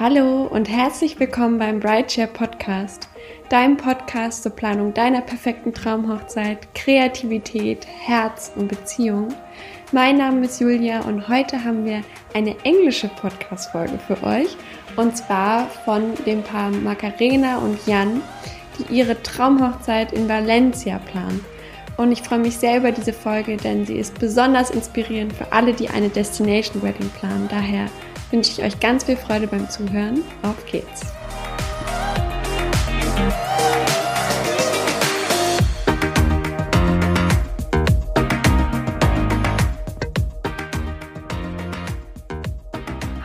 Hallo und herzlich willkommen beim Brideshare Podcast, deinem Podcast zur Planung deiner perfekten Traumhochzeit, Kreativität, Herz und Beziehung. Mein Name ist Julia und heute haben wir eine englische Podcast-Folge für euch und zwar von dem Paar Macarena und Jan, die ihre Traumhochzeit in Valencia planen. Und ich freue mich sehr über diese Folge, denn sie ist besonders inspirierend für alle, die eine Destination Wedding planen. Daher wünsche ich euch ganz viel Freude beim Zuhören. Auf geht's!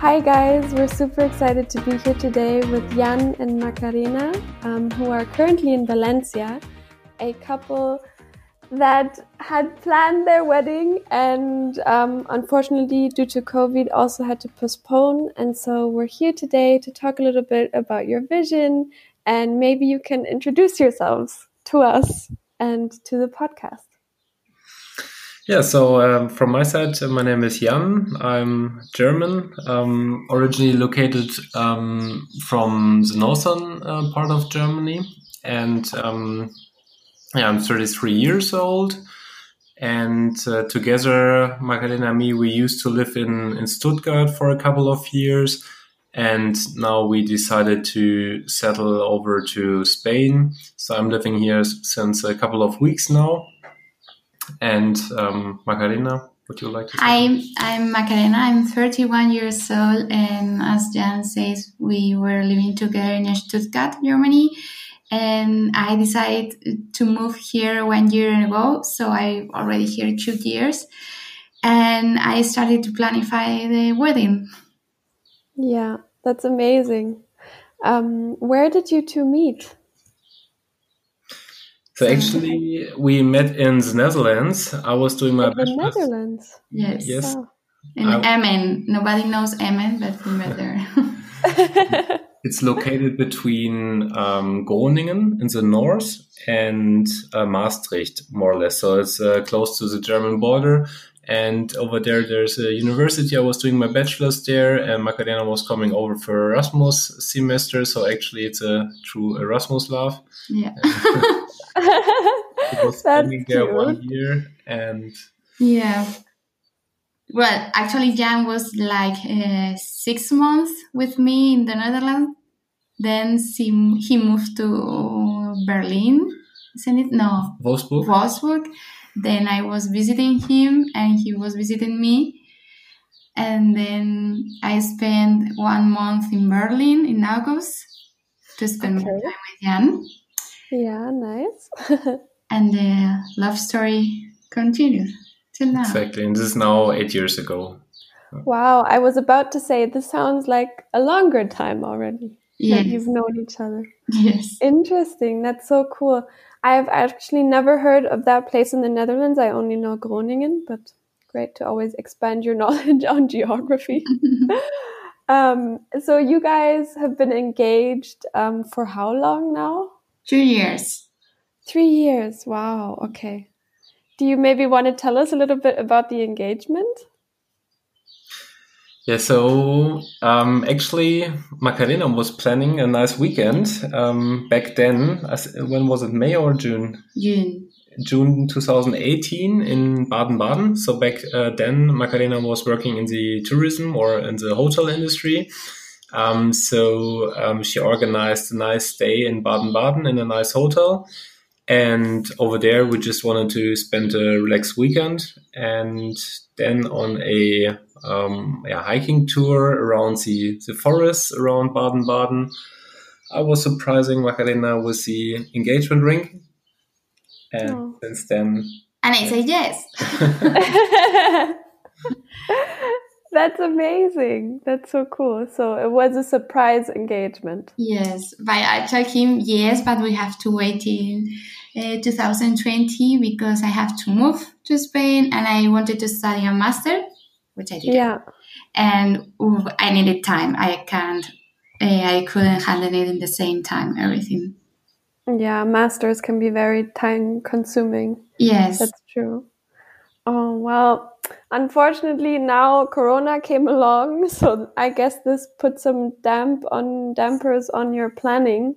Hi guys, we're super excited to be here today with Jan and Macarena, um, who are currently in Valencia, a couple that had planned their wedding and um, unfortunately due to covid also had to postpone. And so we're here today to talk a little bit about your vision and maybe you can introduce yourselves to us and to the podcast. Yeah so um, from my side my name is jan. I'm german. Um, originally located um, from the northern uh, part of germany. And um, yeah, I'm 33 years old. And uh, together, Macarena and me, we used to live in, in Stuttgart for a couple of years. And now we decided to settle over to Spain. So I'm living here since a couple of weeks now. And um, Macarena, would you like to? I'm I'm Macarena. I'm 31 years old, and as Jan says, we were living together in Stuttgart, Germany and I decided to move here one year ago. So I already here two years, and I started to planify the wedding. Yeah, that's amazing. Um, where did you two meet? So actually, we met in the Netherlands. I was doing my in the Netherlands. Yes. Yes. In I, Emmen. Nobody knows Emmen, but we met there. It's located between um, Groningen in the north and uh, Maastricht, more or less. So it's uh, close to the German border. And over there, there's a university. I was doing my bachelor's there, and Macarena was coming over for Erasmus semester. So actually, it's a true Erasmus love. Yeah. was spending there one year, and yeah. Well, actually, Jan was like uh, six months with me in the Netherlands. Then he, he moved to Berlin, isn't it? No. Wolfsburg. Wolfsburg. Then I was visiting him and he was visiting me. And then I spent one month in Berlin in August to spend okay. more time with Jan. Yeah, nice. and the love story continues till now. Exactly. And this is now eight years ago. Wow. I was about to say this sounds like a longer time already. Yes. you've known each other. Yes. Interesting. That's so cool. I've actually never heard of that place in the Netherlands. I only know Groningen, but great to always expand your knowledge on geography. um, so you guys have been engaged um, for how long now? Two years. Three years. Wow. Okay. Do you maybe want to tell us a little bit about the engagement? Yeah, so um, actually, Macarena was planning a nice weekend um, back then. When was it, May or June? June. June 2018 in Baden Baden. So back uh, then, Macarena was working in the tourism or in the hotel industry. Um, so um, she organized a nice stay in Baden Baden in a nice hotel. And over there, we just wanted to spend a relaxed weekend. And then on a um, yeah, hiking tour around the, the forests around Baden Baden, I was surprising Macarena with the engagement ring. And oh. since then. And I said yes. That's amazing. That's so cool. So it was a surprise engagement. Yes, but I told him yes, but we have to wait in uh, 2020 because I have to move to Spain and I wanted to study a master, which I did. Yeah. And I needed time. I can't. Uh, I couldn't handle it in the same time. Everything. Yeah, masters can be very time consuming. Yes, that's true. Oh well, unfortunately now corona came along so i guess this put some damp on dampers on your planning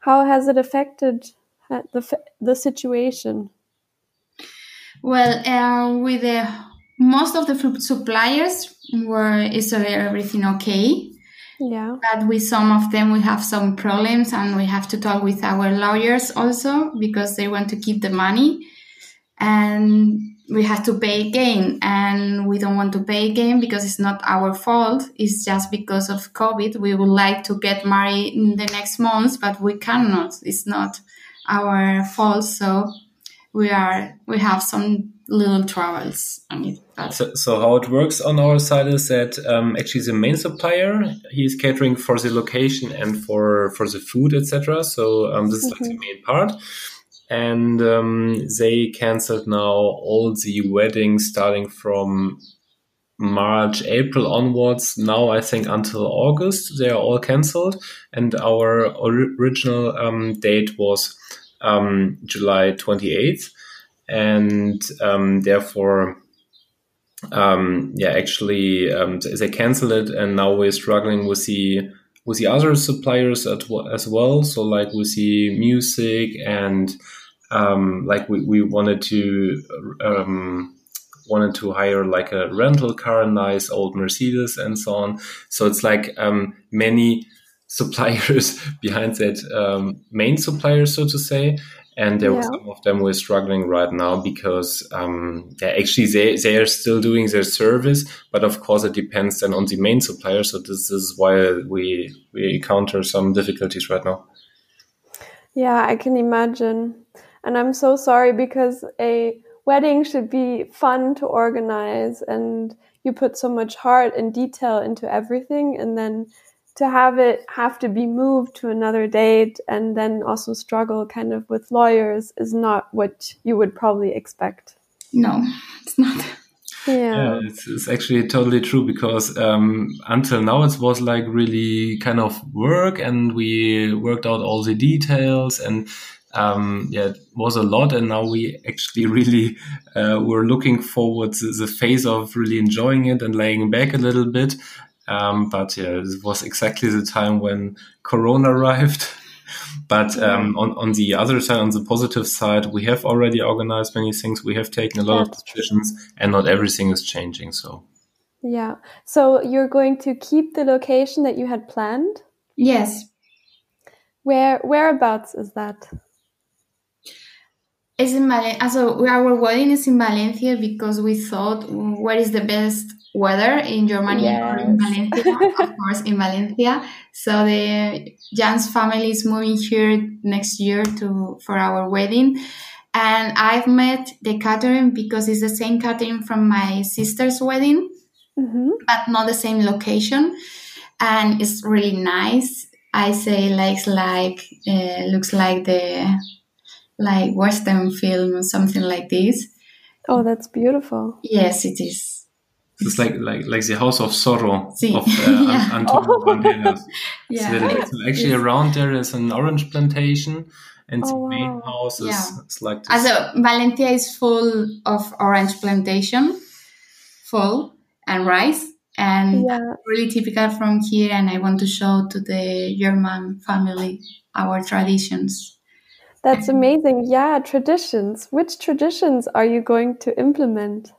how has it affected the the situation. Well uh, with the most of the suppliers were is everything okay. Yeah. But with some of them we have some problems and we have to talk with our lawyers also because they want to keep the money. And we have to pay again. And we don't want to pay again because it's not our fault. It's just because of covid. We would like to get married in the next months, but we cannot. It's not our fall. so we are we have some little troubles on it so, so how it works on our side is that um, actually the main supplier he is catering for the location and for for the food etc so um, this is mm-hmm. like the mm-hmm. main part and um, they canceled now all the weddings starting from March, April onwards. Now I think until August they are all cancelled, and our original um, date was um, July twenty eighth, and um, therefore. Um, yeah, actually, um, they canceled it, and now we're struggling with the with the other suppliers as well. So, like with the music and um, like we, we wanted to wanted to hire like a rental car, a nice old Mercedes, and so on. So it's like um, many suppliers behind that um, main supplier, so to say. And there yeah. were some of them who are struggling right now because um, yeah, actually they, they are still doing their service, but of course it depends then on the main supplier. So this is why we we encounter some difficulties right now. Yeah, I can imagine. And I'm so sorry because a wedding should be fun to organize and you put so much heart and detail into everything and then to have it have to be moved to another date and then also struggle kind of with lawyers is not what you would probably expect. No, it's not. Yeah, yeah it's, it's, actually totally true because um, until now it was like really kind of work and we worked out all the details and um, yeah, it was a lot, and now we actually really uh, were looking forward to the phase of really enjoying it and laying back a little bit. Um, but yeah, it was exactly the time when Corona arrived. But um, on, on the other side, on the positive side, we have already organized many things. We have taken a lot That's of decisions, true. and not everything is changing. So, yeah. So you're going to keep the location that you had planned? Yes. Where whereabouts is that? It's in Valencia. So our wedding is in Valencia because we thought what is the best weather in Germany yes. or in Valencia? of course, in Valencia. So the Jan's family is moving here next year to for our wedding. And I've met the catering because it's the same catering from my sister's wedding, mm-hmm. but not the same location. And it's really nice. I say like like uh, looks like the like Western film or something like this. Oh, that's beautiful. Yes, it is. It's like like like the House of Zorro sí. of uh, yeah. Antonio oh. Banderas. yeah. So, so actually, around there is an orange plantation, and oh, the main wow. house is yeah. it's like. This. Also, Valencia is full of orange plantation, full and rice, and yeah. really typical from here. And I want to show to the German family our traditions. That's amazing. Yeah, traditions. Which traditions are you going to implement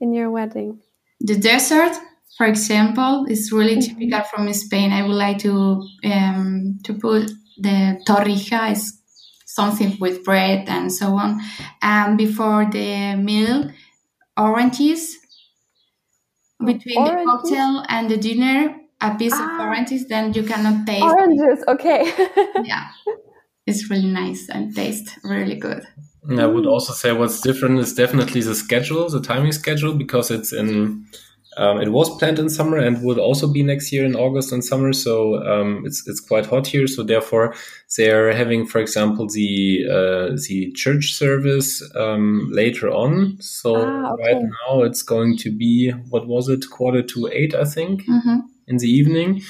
in your wedding? The dessert, for example, is really mm-hmm. typical from Spain. I would like to um, to put the torrija is something with bread and so on. And before the meal, oranges. Between oranges? the cocktail and the dinner, a piece ah. of oranges, then you cannot taste. Oranges, okay. yeah is really nice and taste really good. I would also say what's different is definitely the schedule, the timing schedule, because it's in. Um, it was planned in summer and would also be next year in August and summer. So um, it's it's quite hot here. So therefore, they're having, for example, the uh, the church service um, later on. So ah, okay. right now it's going to be what was it, quarter to eight, I think, mm-hmm. in the evening,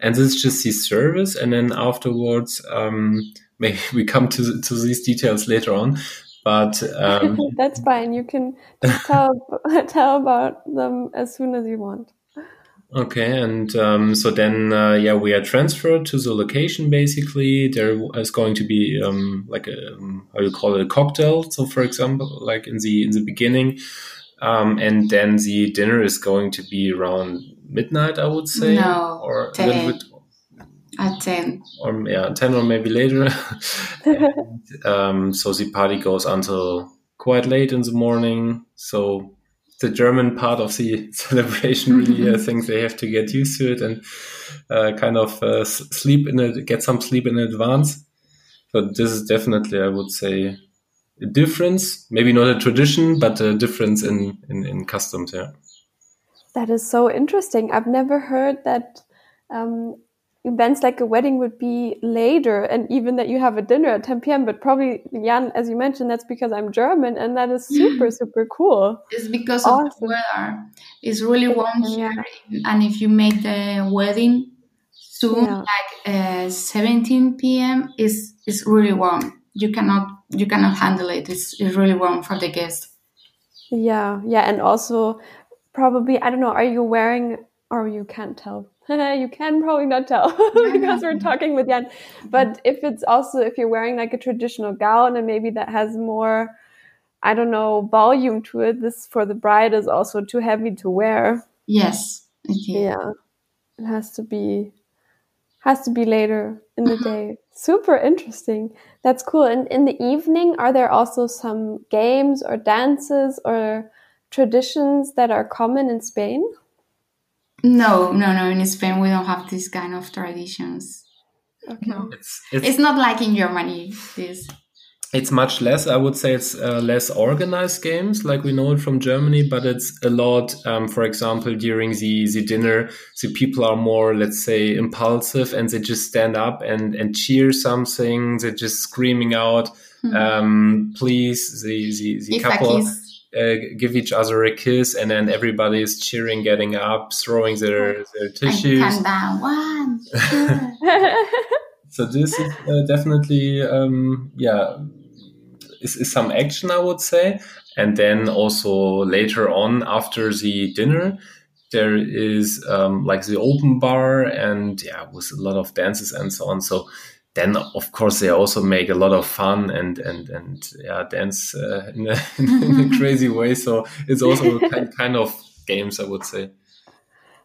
and this is just the service, and then afterwards um, maybe we come to to these details later on. but um, that's fine. You can tell tell about them as soon as you want. Okay, and um, so then, uh, yeah, we are transferred to the location. Basically, there is going to be um, like a um, how you call it a cocktail. So, for example, like in the in the beginning, um, and then the dinner is going to be around midnight. I would say, No, or a 10. little bit, At 10. or yeah, ten or maybe later. And, um, so the party goes until quite late in the morning. So the German part of the celebration really, I think they have to get used to it and uh, kind of uh, sleep in it, get some sleep in advance. But this is definitely, I would say, a difference. Maybe not a tradition, but a difference in in, in customs. Yeah. That is so interesting. I've never heard that um, events like a wedding would be later and even that you have a dinner at 10 p.m. But probably, Jan, as you mentioned, that's because I'm German and that is super, super cool. It's because of the weather. It's really warm Yeah. here. And if you make the wedding soon, Yeah. like uh, 17 p.m., is is really warm. You cannot you cannot handle it. It's, it's really warm for the guests. Yeah, yeah. And also, probably, I don't know, are you wearing, or you can't tell? you can probably not tell because we're talking with Jan. But if it's also, if you're wearing like a traditional gown and maybe that has more, I don't know, volume to it, this for the bride is also too heavy to wear. Yes. Okay. Yeah. It has to be, has to be later in the mm-hmm. day. Super interesting. That's cool. And in the evening, are there also some games or dances or traditions that are common in Spain? No, no, no. In Spain, we don't have this kind of traditions. Okay. No. It's it's It's not like in Germany. This. it's much less. I would say it's uh, less organized games like we know it from Germany, but it's a lot. Um, for example, during the the dinner, the people are more, let's say, impulsive, and they just stand up and and cheer something. They're just screaming out, Hmm. um, "Please!" The the, the If a couple kiss. Uh, give each other a kiss, and then everybody is cheering, getting up, throwing their their And tissues. count down. One. So this is uh, definitely, um, yeah, is, is some action, I would say. And then also later on, after the dinner, there is um, like the open bar, and yeah, with a lot of dances and so on. So then, of course, they also make a lot of fun and and and yeah, dance uh, in, a, in a crazy way. So it's also kind kind of games, I would say.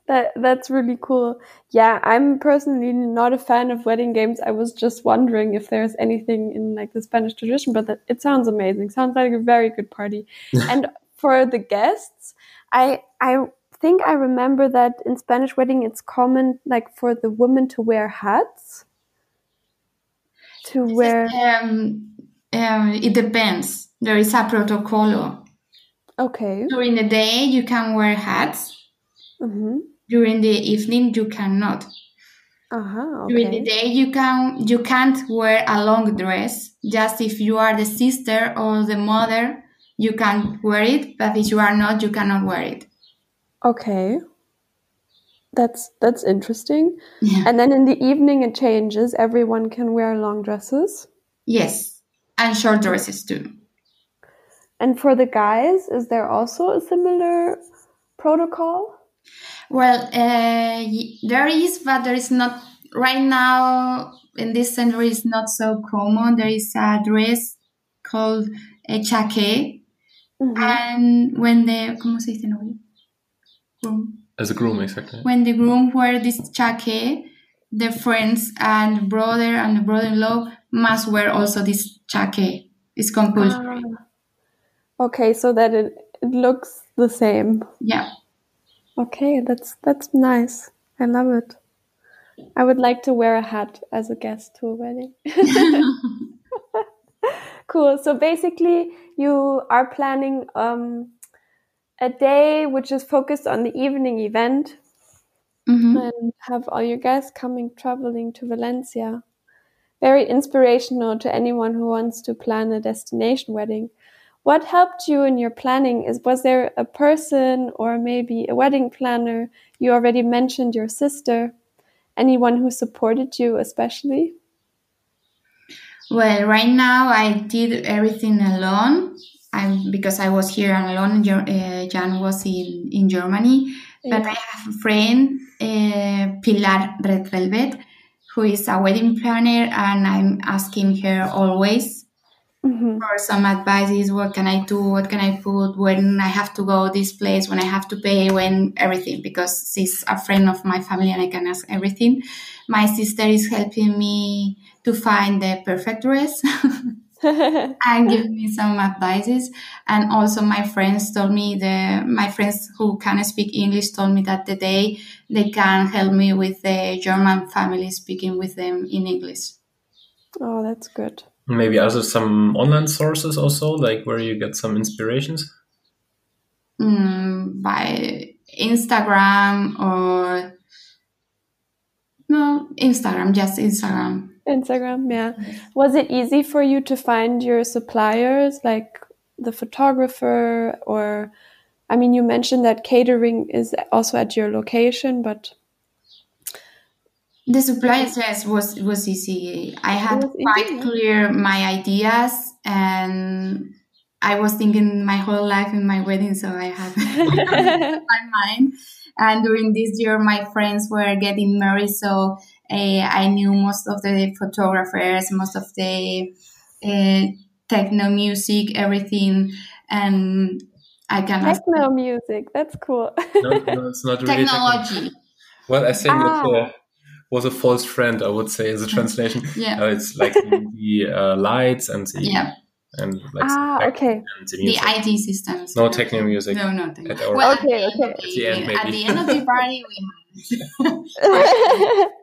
That that's really cool. Yeah, I'm personally not a fan of wedding games. I was just wondering if there's anything in like the Spanish tradition, but that, it sounds amazing. Sounds like a very good party. and for the guests, I I think I remember that in Spanish wedding it's common like for the women to wear hats. To wear Um, um, it depends. There is a protocol. okay. During the day, you can wear hats. Mhm. During the evening, you cannot. Uh-huh. During the day, you can you can't wear a long dress. Just if you are the sister or the mother, you can wear it. But if you are not, you cannot wear it. Okay. That's that's interesting. Yeah. And then in the evening it changes. Everyone can wear long dresses. Yes, and short dresses too. And for the guys, is there also a similar protocol? Well, uh, there is, but there is not right now in this century. It's not so common. There is a dress called a chaqué, Mhm. and when the ¿cómo se dice novio? Groom. As a groom, exactly. When the groom wear this chaqué, the friends and brother and the brother-in-law must wear also this chaqué. It's compulsory. Ah. Okay, so that it, it looks the same. Yeah. Okay, that's that's nice. I love it. I would like to wear a hat as a guest to a wedding. cool. So basically, you are planning um, a day which is focused on the evening event Mhm. and have all your guests coming traveling to Valencia. Very inspirational to anyone who wants to plan a destination wedding. What helped you in your planning? Is was there a person or maybe a wedding planner? You already mentioned your sister. Anyone who supported you especially? Well, right now I did everything alone. I'm because I was here alone. Uh, Jan was in in Germany, yeah. but I have a friend, uh, Pilar Red Velvet, who is a wedding planner, and I'm asking her always mm-hmm. for some advices. What can I do? What can I put? When I have to go this place? When I have to pay? When everything? Because she's a friend of my family, and I can ask everything. My sister is helping me to find the perfect dress. and give me some advices. And also my friends told me the my friends who can speak english told me that the day they can help me with the german family speaking with them in english. Oh that's good. Maybe also some online sources also like where you get some inspirations? Mm, by instagram or no instagram just instagram Instagram, yeah. Was it easy for you to find your suppliers, like the photographer, or I mean, you mentioned that catering is also at your location, but the suppliers yes was was easy. I had quite easy. clear my ideas, and I was thinking my whole life in my wedding, so I had my mind. And during this year, my friends were getting married, so I knew most of the photographers, most of the uh, techno music, everything, and I can techno music. That's cool. no, no, it's not really technology. Well, I think ah. it uh, was a false friend. I would say as a translation. yeah, uh, it's like the uh, lights and the yeah. And like ah, okay. The, the, IT systems. No techno music. No, no techno. Well, okay, okay. At the, end, maybe. At the end of the party, we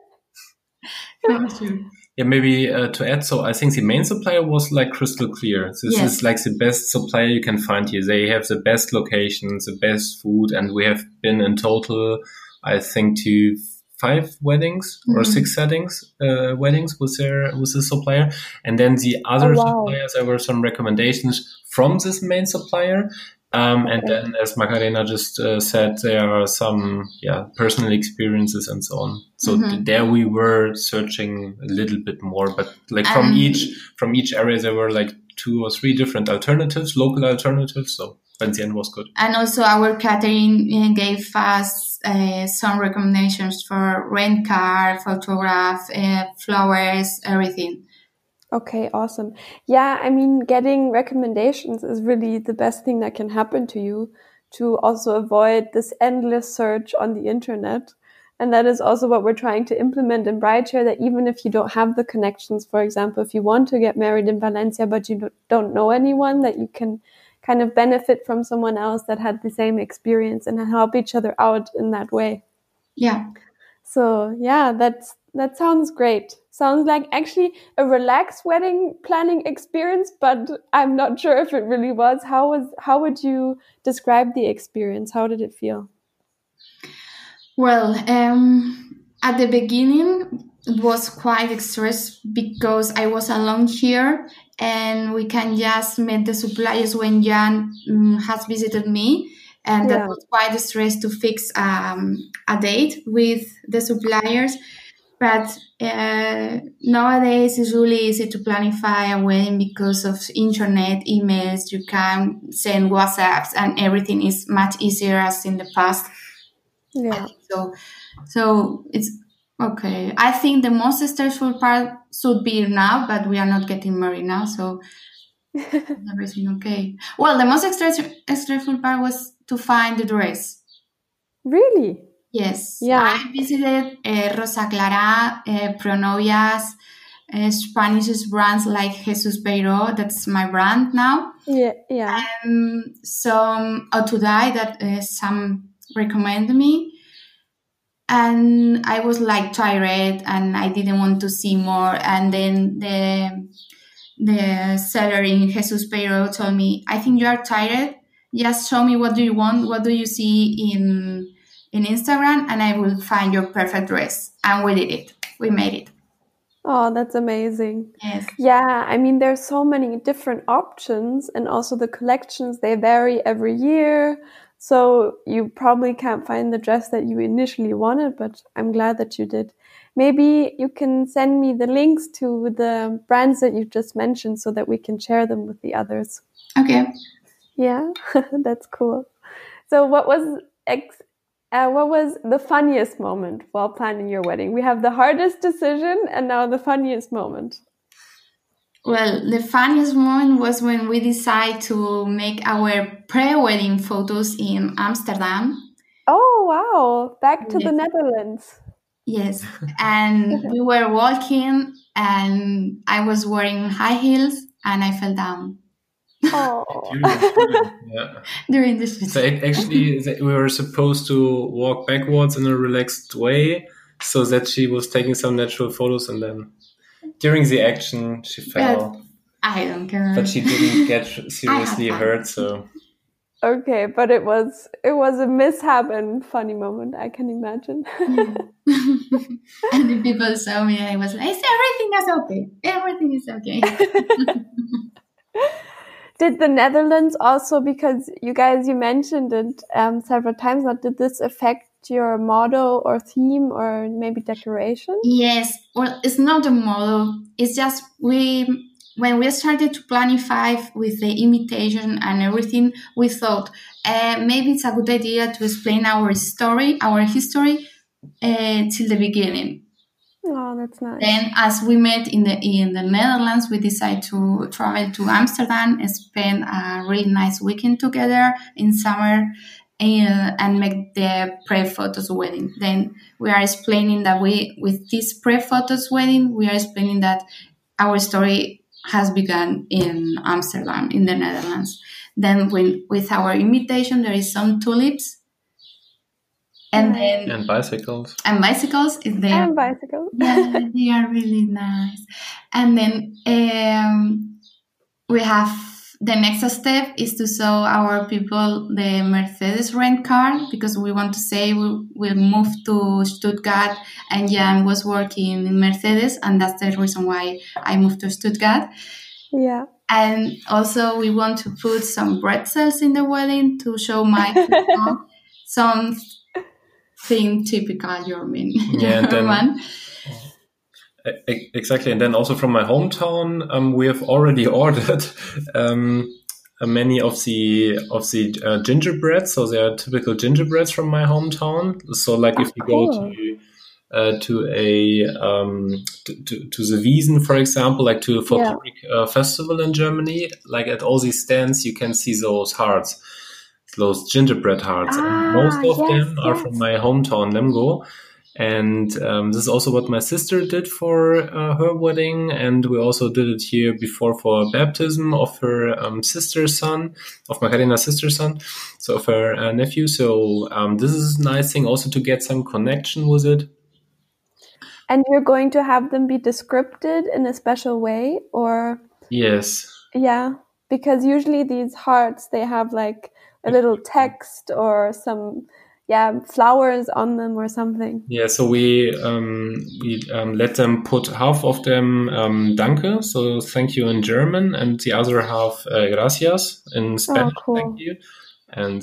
Yeah, maybe uh, to add, so I think the main supplier was like crystal clear. This yes. is like the best supplier you can find here. They have the best locations, the best food, and we have been in total, I think, to five weddings mm-hmm. or six settings, uh, weddings with their with the supplier, and then the other oh, wow. suppliers. There were some recommendations from this main supplier, um, and then, as Macarena just uh, said, there are some yeah personal experiences and so on. So mm-hmm. th- there we were searching a little bit more, but like from um, each from each area there were like two or three different alternatives, local alternatives. So Benzien was good. And also our catering uh, gave us uh, some recommendations for rent car, photograph, uh, flowers, everything. Okay, awesome. Yeah, I mean, getting recommendations is really the best thing that can happen to you to also avoid this endless search on the internet. And that is also what we're trying to implement in Brideshare that even if you don't have the connections, for example, if you want to get married in Valencia, but you don't know anyone, that you can kind of benefit from someone else that had the same experience and help each other out in that way. Yeah. So yeah, that's, that sounds great. Sounds like actually a relaxed wedding planning experience, but I'm not sure if it really was. How was how would you describe the experience? How did it feel? Well, um, at the beginning, it was quite stress because I was alone here, and we can just meet the suppliers when Jan um, has visited me and yeah. that was quite a stress to fix um, a date with the suppliers but uh, nowadays it's really easy to planify a wedding because of internet emails you can send whatsapps and everything is much easier as in the past. Yeah. So so it's okay. I think the most stressful part should be now but we are not getting married now so everything okay. Well the most stressful part was to find the dress. Really Yes. Yeah. I visited uh, Rosa Clara, uh, Pronovias, uh, Spanish brands like Jesus Peiró. That's my brand now. Yeah. Yeah. Um, some Otaduy that uh, some recommend me. And I was like tired and I didn't want to see more. And then the the seller in Jesus Peiró told me, I think you are tired. Just show me what do you want. What do you see in in Instagram and I will find your perfect dress. And we did it. We made it. Oh, that's amazing. Yes. Yeah, I mean, there's so many different options, and also the collections, they vary every year. So you probably can't find the dress that you initially wanted, but I'm glad that you did. maybe you can send me the links to the brands that you just mentioned so that we can share them with the others. Okay. Yeah, that's cool. So, what was ex- uh, what was the funniest moment while planning your wedding? We have the hardest decision and now the funniest moment. Well, the funniest moment was when we decided to make our pre-wedding photos in Amsterdam. Oh wow! Back to Yes. the Netherlands. Yes, and we were walking, and I was wearing high heels, and I fell down Oh, During the yeah. during the shoot. So ac- actually, we were supposed to walk backwards in a relaxed way, so that she was taking some natural photos, and then during the action she fell, I don't care. but she didn't get seriously hurt. So okay, but it was it was a mishap and funny moment. I can imagine. and the people saw me, and I was like, "Everything is okay. Everything is okay." Did the Netherlands also because you guys you mentioned it um, several times now? Did this affect your model or theme or maybe decoration? Yes, well, it's not a model. It's just we when we started to planify with the imitation and everything, we thought uh, maybe it's a good idea to explain our story, our history, uh, till the beginning. Oh, that's nice. Then, as we met in the in the Netherlands, we decided to travel to Amsterdam and spend a really nice weekend together in summer, and, and make the pre photos wedding. Then we are explaining that we with this pre photos wedding, we are explaining that our story has begun in Amsterdam, in the Netherlands. Then, when with our invitation, there is some tulips, and Nice. then and bicycles. and bicycles is there And bicycle. yeah, they are really nice. And then um, we have the next step is to show our people the Mercedes rent car because we want to say we will move to Stuttgart and Jan was working in Mercedes and that's the reason why I moved to Stuttgart. Yeah. And also we want to put some pretzels in the wedding to show my some thing typical German. Yeah, then- German. Exactly, and then also from my hometown, um, we have already ordered um, uh, many of the of the uh, gingerbreads. So they are typical gingerbreads from my hometown. So like if Oh, you go to uh, to a um, to, to, to the Wiesn, for example, like to a folkloric uh, festival in Germany, like at all these stands, you can see those hearts, those gingerbread hearts. Ah, and most of yes, them are yes. from my hometown, Lemgo. And um, this is also what my sister did for uh, her wedding, and we also did it here before for baptism of her um, sister's son, of Macarena sister's son, so of her uh, nephew. So um, this is a nice thing also to get some connection with it. And you're going to have them be descripted in a special way or Yes, yeah, because usually these hearts they have like a little text or some yeah, flowers on them or something. Yeah, so we um, we um, let them put half of them um, danke, so thank you in German, and the other half uh, gracias in Spanish, cool. thank you, and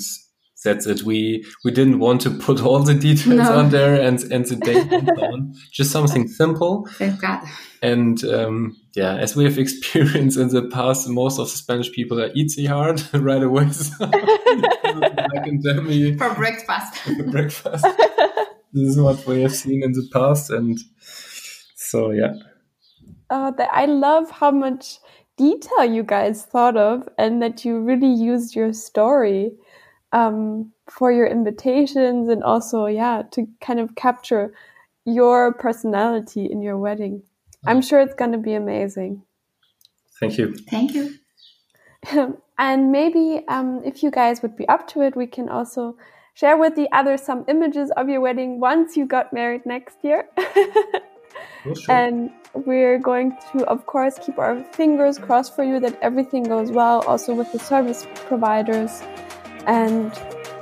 that's it. We we didn't want to put all the details No. on there and and the date and so on. Just something simple. Thank God. And um, yeah, as we have experienced in the past, most of the Spanish people are eat the heart right away. So, like in Germany, For breakfast. breakfast. this is what we have seen in the past, and so yeah, Uh, that I love how much detail you guys thought of and that you really used your story um, for your invitations and also, yeah, to kind of capture your personality in your wedding. I'm sure it's going to be amazing. thank you. Thank you. and maybe um, if you guys would be up to it, we can also share with the others some images of your wedding once you got married next year. Well, sure. And we're going to, of course, keep our fingers crossed for you that everything goes well, also with the service providers. And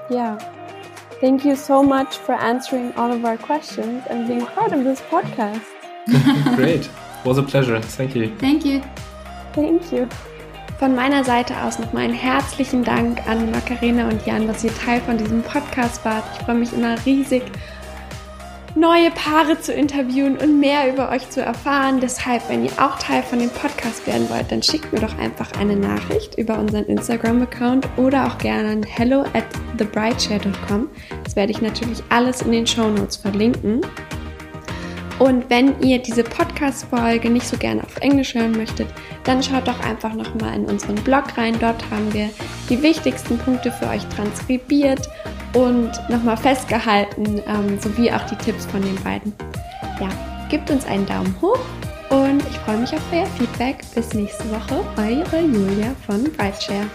yeah, thank you so much for answering all of our questions and being part of this podcast. Great, was a pleasure. Thank you. Thank you. Thank you. Von meiner Seite aus nochmal einen herzlichen Dank an Macarena und Jan, dass ihr Teil von diesem Podcast wart. Ich freue mich immer riesig, neue Paare zu interviewen und mehr über euch zu erfahren. Deshalb, wenn ihr auch Teil von dem Podcast werden wollt, dann schickt mir doch einfach eine Nachricht über unseren Instagram-Account oder auch gerne an hello at thebrightshare.com. Das werde ich natürlich alles in den Show Notes verlinken. Und wenn ihr diese Podcast-Folge nicht so gerne auf Englisch hören möchtet, dann schaut doch einfach nochmal in unseren Blog rein. Dort haben wir die wichtigsten Punkte für euch transkribiert und nochmal festgehalten, ähm, sowie auch die Tipps von den beiden. Ja, gebt uns einen Daumen hoch und ich freue mich auf euer Feedback. Bis nächste Woche, eure Julia von Brightshare.